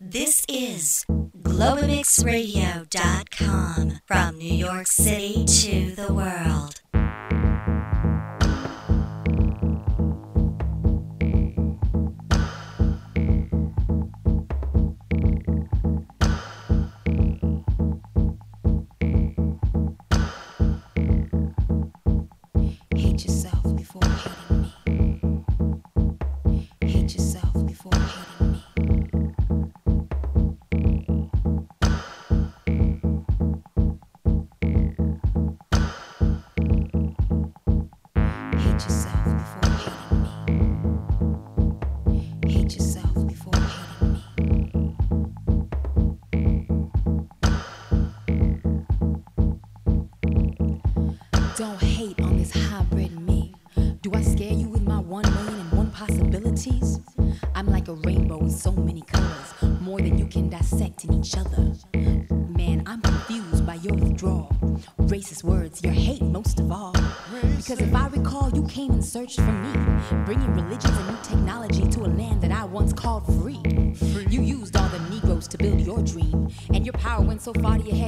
This is GlobalMixxRadio.com from New York City to the world. From for me, bringing religions and new technology to a land that I once called free. free. You used all the Negroes to build your dream, and your power went so far to your head.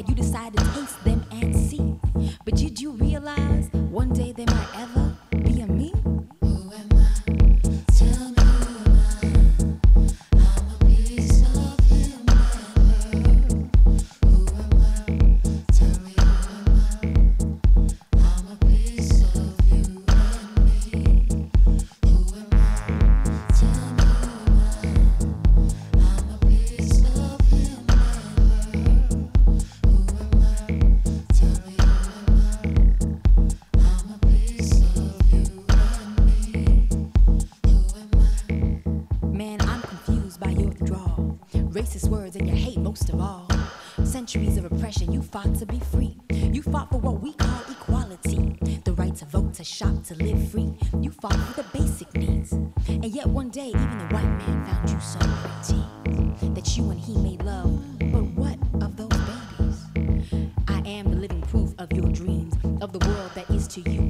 centuries of oppression, you fought to be free. You fought for what we call equality the right to vote, to shop, to live free. You fought for the basic needs. And yet one day, even the white man found you so pretty that you and he made love. But what of those babies? I am the living proof of your dreams, of the world that is to you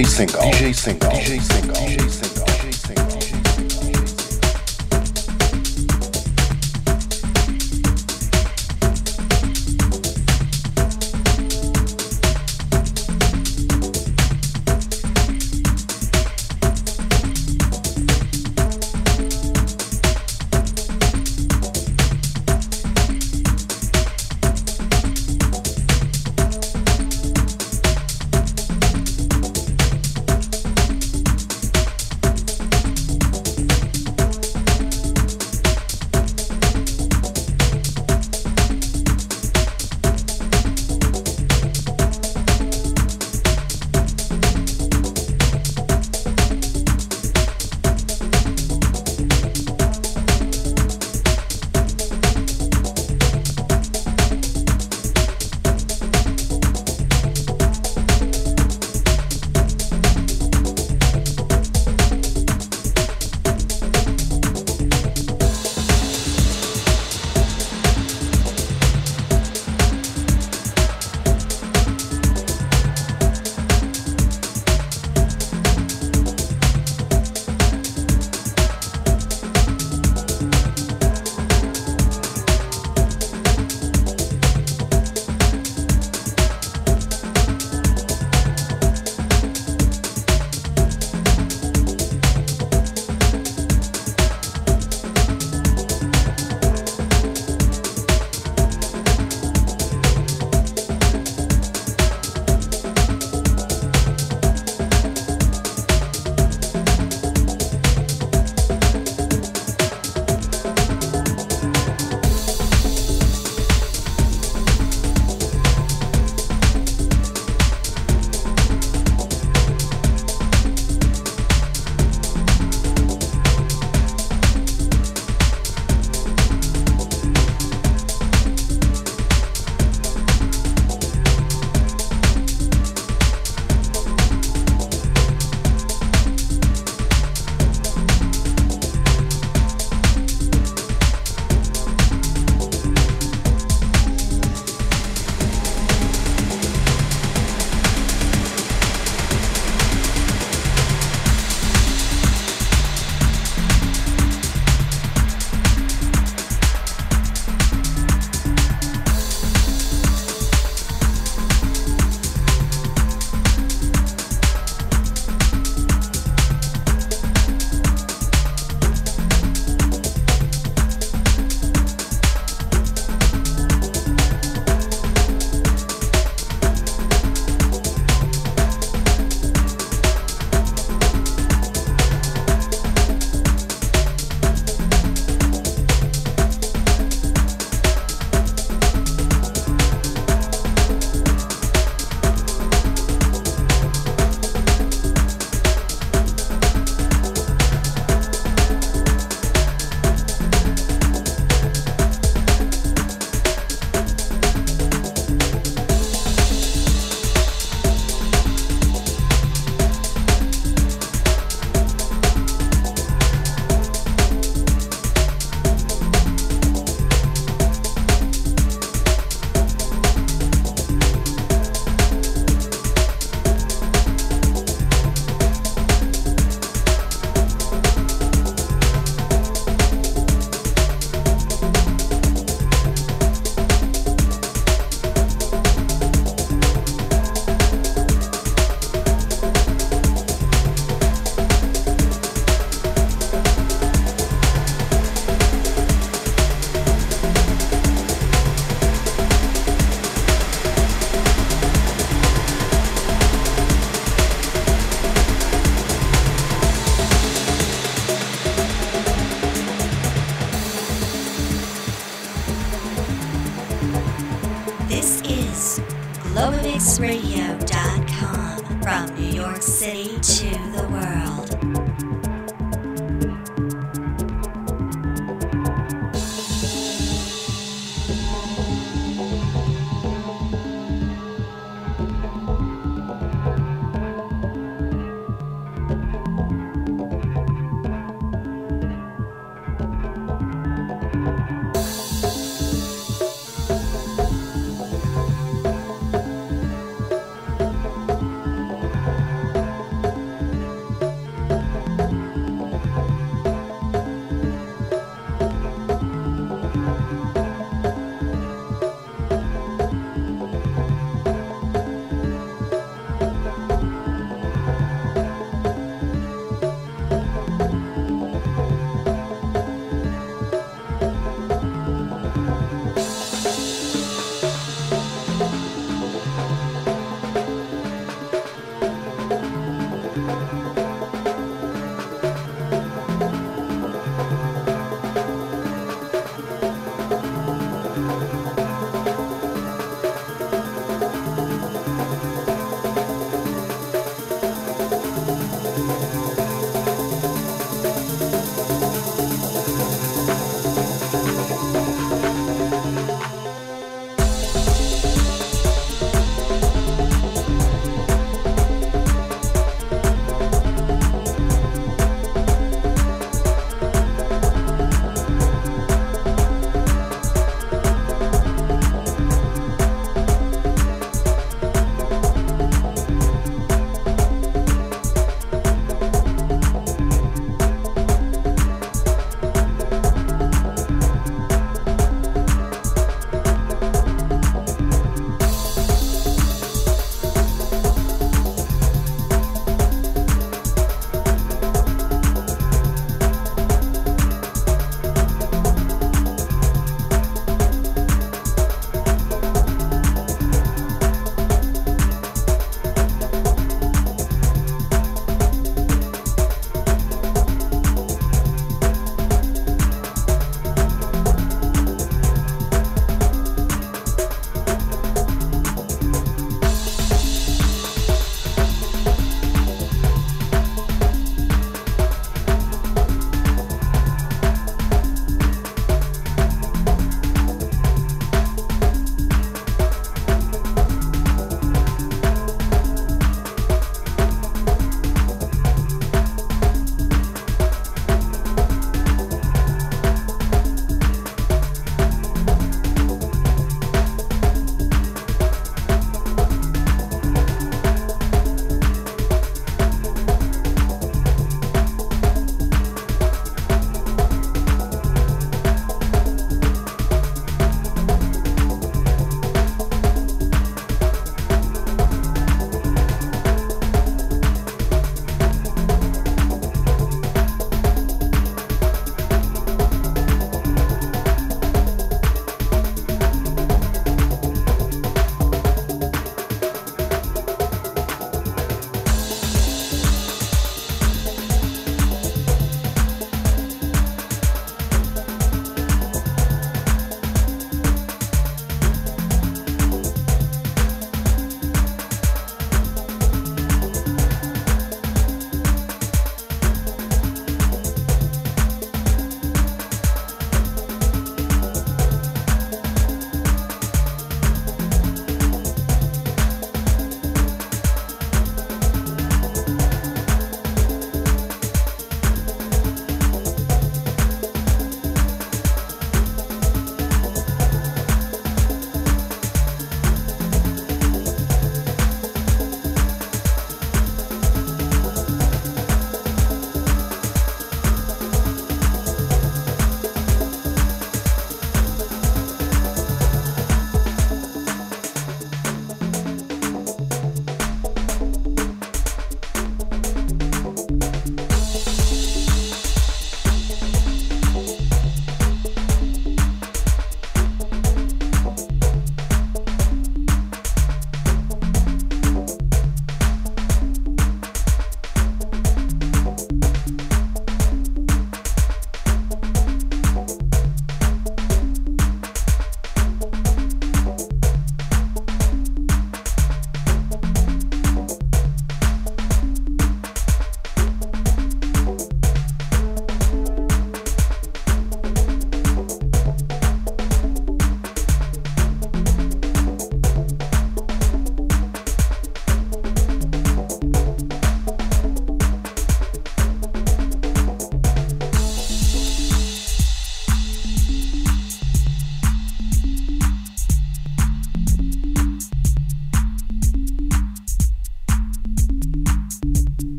DJ Sengal. DJ Sengal. GlobalMixxRadio.com from New York City